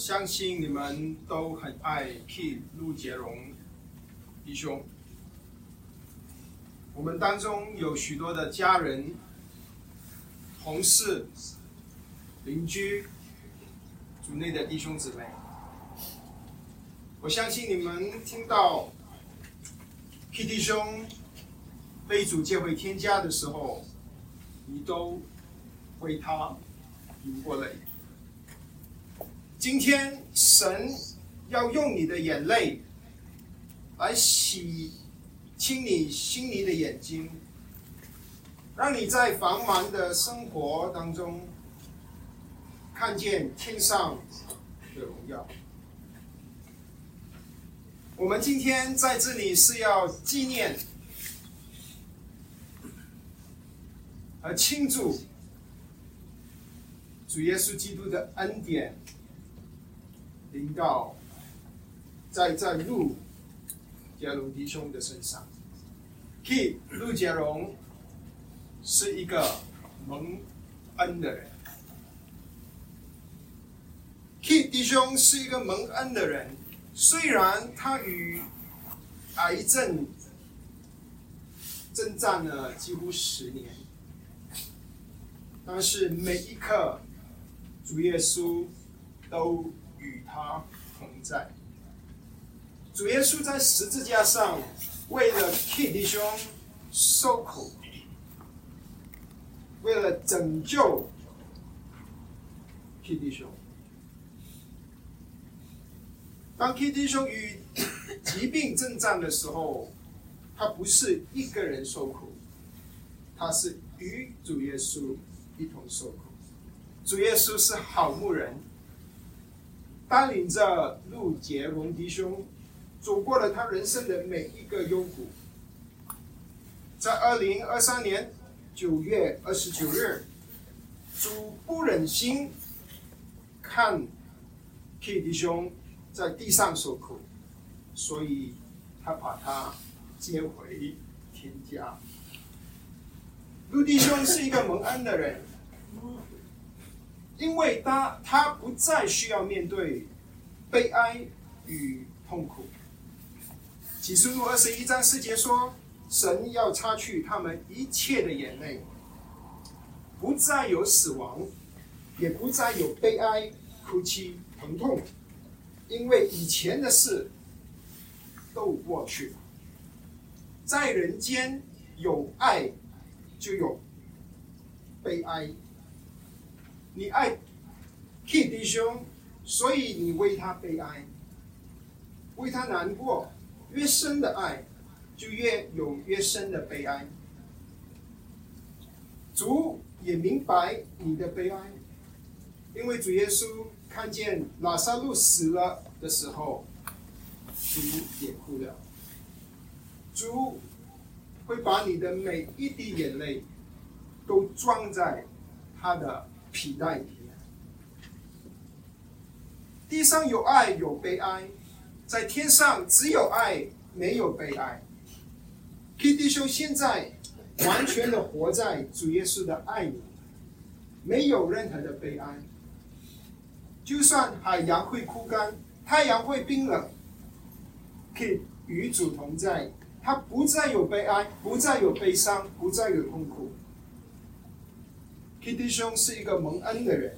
相信你们都很爱 K 陆杰荣弟兄。我们当中有许多的家人、同事、邻居、组内的弟兄姊妹。我相信你们听到 K 弟兄被主借回天家的时候，你都为他流过泪。今天神要用你的眼泪来洗清你心里的眼睛，让你在繁忙的生活当中看见天上的荣耀。我们今天在这里是要纪念和庆祝主耶稣基督的恩典。临到在在陆杰荣弟兄的身上，K 陆杰荣是一个蒙恩的人，K 弟兄是一个蒙恩的人，虽然他与癌症征战了几乎十年，但是每一刻主耶稣都。与他同在。主耶稣在十字架上为了 K 弟兄受苦，为了拯救 K 弟兄。当 K 弟兄与疾病征战的时候，他不是一个人受苦，他是与主耶稣一同受苦。主耶稣是好牧人。带领着陆杰蒙迪兄走过了他人生的每一个幽谷。在二零二三年九月二十九日，主不忍心看 K 迪兄在地上受苦，所以他把他接回天家。陆弟兄是一个蒙恩的人。因为他他不再需要面对悲哀与痛苦。启示录二十一章四节说，神要擦去他们一切的眼泪，不再有死亡，也不再有悲哀、哭泣、疼痛，因为以前的事都过去了。在人间有爱，就有悲哀。你爱 K 弟兄，所以你为他悲哀，为他难过。越深的爱，就越有越深的悲哀。主也明白你的悲哀，因为主耶稣看见拉萨路死了的时候，主也哭了。主会把你的每一滴眼泪都装在他的。皮带里面，地上有爱有悲哀，在天上只有爱没有悲哀。K 弟兄现在完全的活在主耶稣的爱里，没有任何的悲哀。就算海洋会枯干，太阳会冰冷，K 与主同在，他不再有悲哀，不再有悲伤，不再有痛苦。K 弟兄是一个蒙恩的人，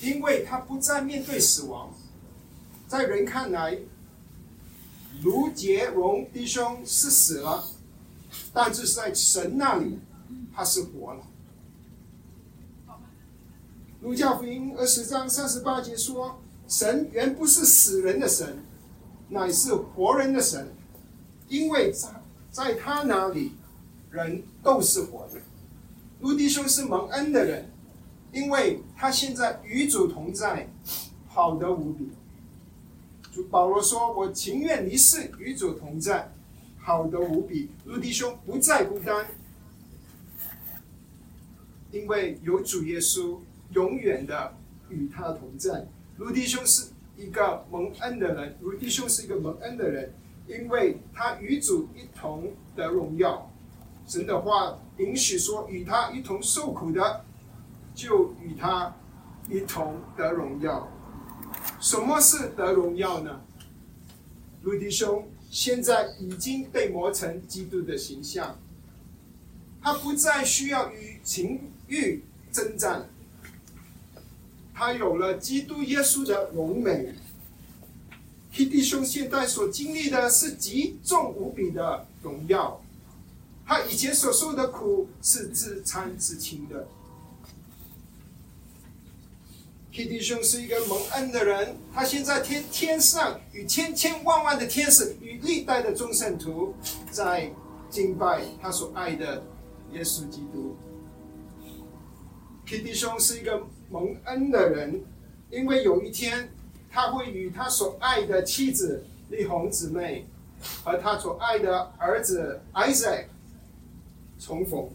因为他不再面对死亡。在人看来，卢杰荣弟兄是死了，但是在神那里，他是活了。路加福音二十章三十八节说：“神原不是死人的神，乃是活人的神，因为在在他那里，人都是活的。”卢迪兄是蒙恩的人，因为他现在与主同在，好的无比。主保罗说：“我情愿离世与主同在，好的无比。”卢迪兄不再孤单，因为有主耶稣永远的与他同在。卢迪兄是一个蒙恩的人，卢迪兄是一个蒙恩的人，因为他与主一同的荣耀。神的话允许说，与他一同受苦的，就与他一同得荣耀。什么是得荣耀呢？鲁迪兄现在已经被磨成基督的形象，他不再需要与情欲征战，他有了基督耶稣的荣美。黑弟兄现在所经历的是极重无比的荣耀，他以前所受的苦是自惭自清的。弟兄是一个蒙恩的人，他现在天天上与千千万万的天使与历代的众圣徒在敬拜他所爱的耶稣基督。弟兄是一个蒙恩的人，因为有一天他会与他所爱的妻子丽红姊妹和他所爱的儿子 Isaac 重逢。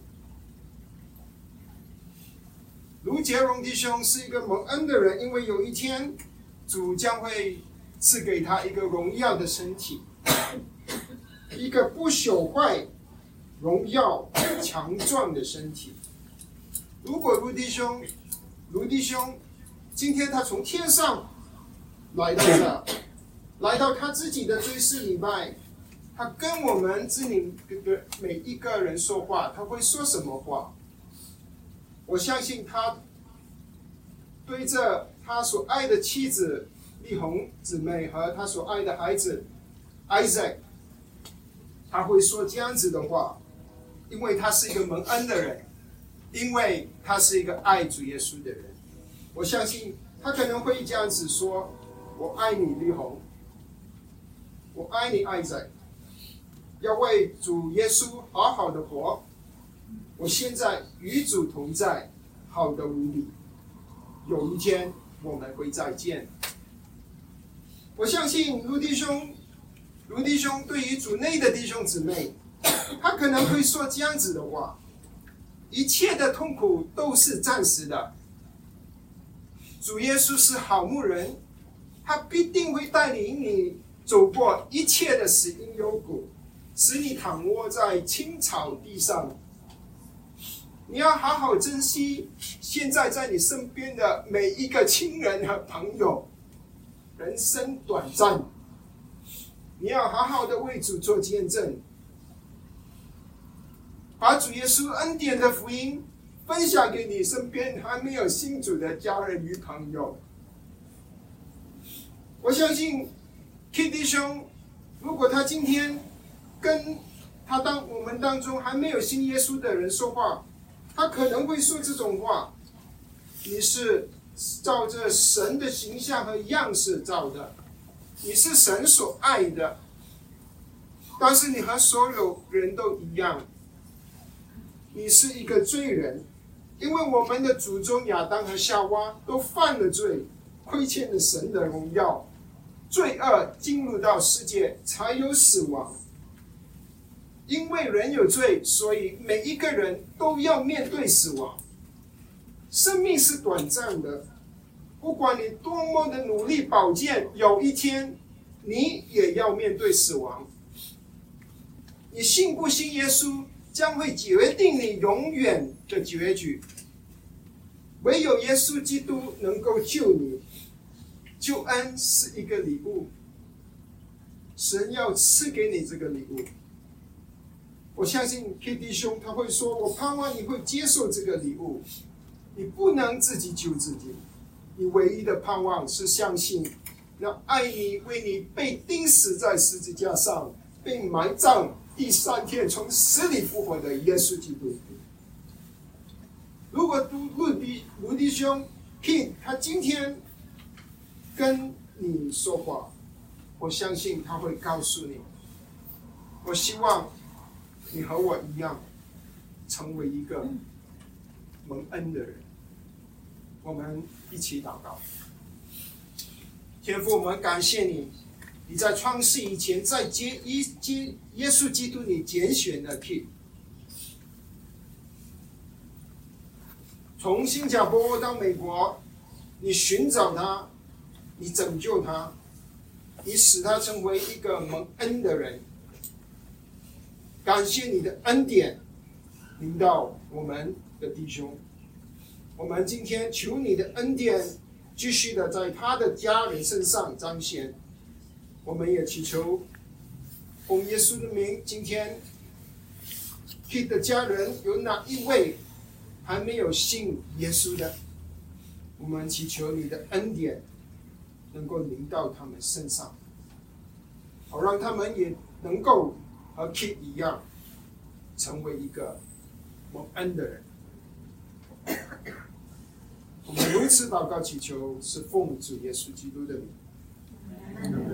卢杰荣弟兄是一个蒙恩的人，因为有一天主将会赐给他一个荣耀的身体，一个不朽坏、荣耀、强壮的身体。如果卢弟兄，卢弟兄今天他从天上来到这，来到他自己的追思礼拜，他跟我们这里的每一个人说话，他会说什么话？我相信他对着他所爱的妻子丽红姊妹和他所爱的孩子 Isaac，他会说这样子的话，因为他是一个蒙恩的人，因为他是一个爱主耶稣的人。我相信他可能会这样子说：“我爱你，丽红，我爱你爱仔要为主耶稣好好的活。”我现在与主同在，好的无比。有一天我们会再见。我相信卢弟兄，卢弟兄对于主内的弟兄姊妹，他可能会说这样子的话：一切的痛苦都是暂时的。主耶稣是好牧人，他必定会带领你走过一切的死荫幽谷，使你躺卧在青草地上。你要好好珍惜现在在你身边的每一个亲人和朋友。人生短暂，你要好好的为主做见证，把主耶稣恩典的福音分享给你身边还没有信主的家人与朋友。我相信 Kitty 兄，如果他今天跟他当我们当中还没有信耶稣的人说话。他可能会说这种话：“你是照着神的形象和样式造的，你是神所爱的，但是你和所有人都一样，你是一个罪人，因为我们的祖宗亚当和夏娃都犯了罪，亏欠了神的荣耀，罪恶进入到世界，才有死亡。”因为人有罪，所以每一个人都要面对死亡。生命是短暂的，不管你多么的努力保健，有一天你也要面对死亡。你信不信耶稣，将会决定你永远的结局。唯有耶稣基督能够救你，救恩是一个礼物，神要赐给你这个礼物。我相信 K D 兄他会说：“我盼望你会接受这个礼物。你不能自己救自己，你唯一的盼望是相信那爱你、为你被钉死在十字架上，并埋葬第三天从死里复活的耶稣基督。如果卢卢迪卢迪兄 King 他今天跟你说话，我相信他会告诉你。我希望。”你和我一样，成为一个蒙恩的人。我们一起祷告。天父，我们感谢你，你在创世以前，在接一接耶稣基督你拣选的 K，从新加坡到美国，你寻找他，你拯救他，你使他成为一个蒙恩的人。感谢你的恩典临到我们的弟兄，我们今天求你的恩典，继续的在他的家人身上彰显。我们也祈求奉耶稣的名，今天 k i 的家人有哪一位还没有信耶稣的？我们祈求你的恩典能够临到他们身上，好让他们也能够和 Kid 一样，成为一个蒙恩的人。我们如此祷告祈求，是奉主耶稣基督的名。Amen.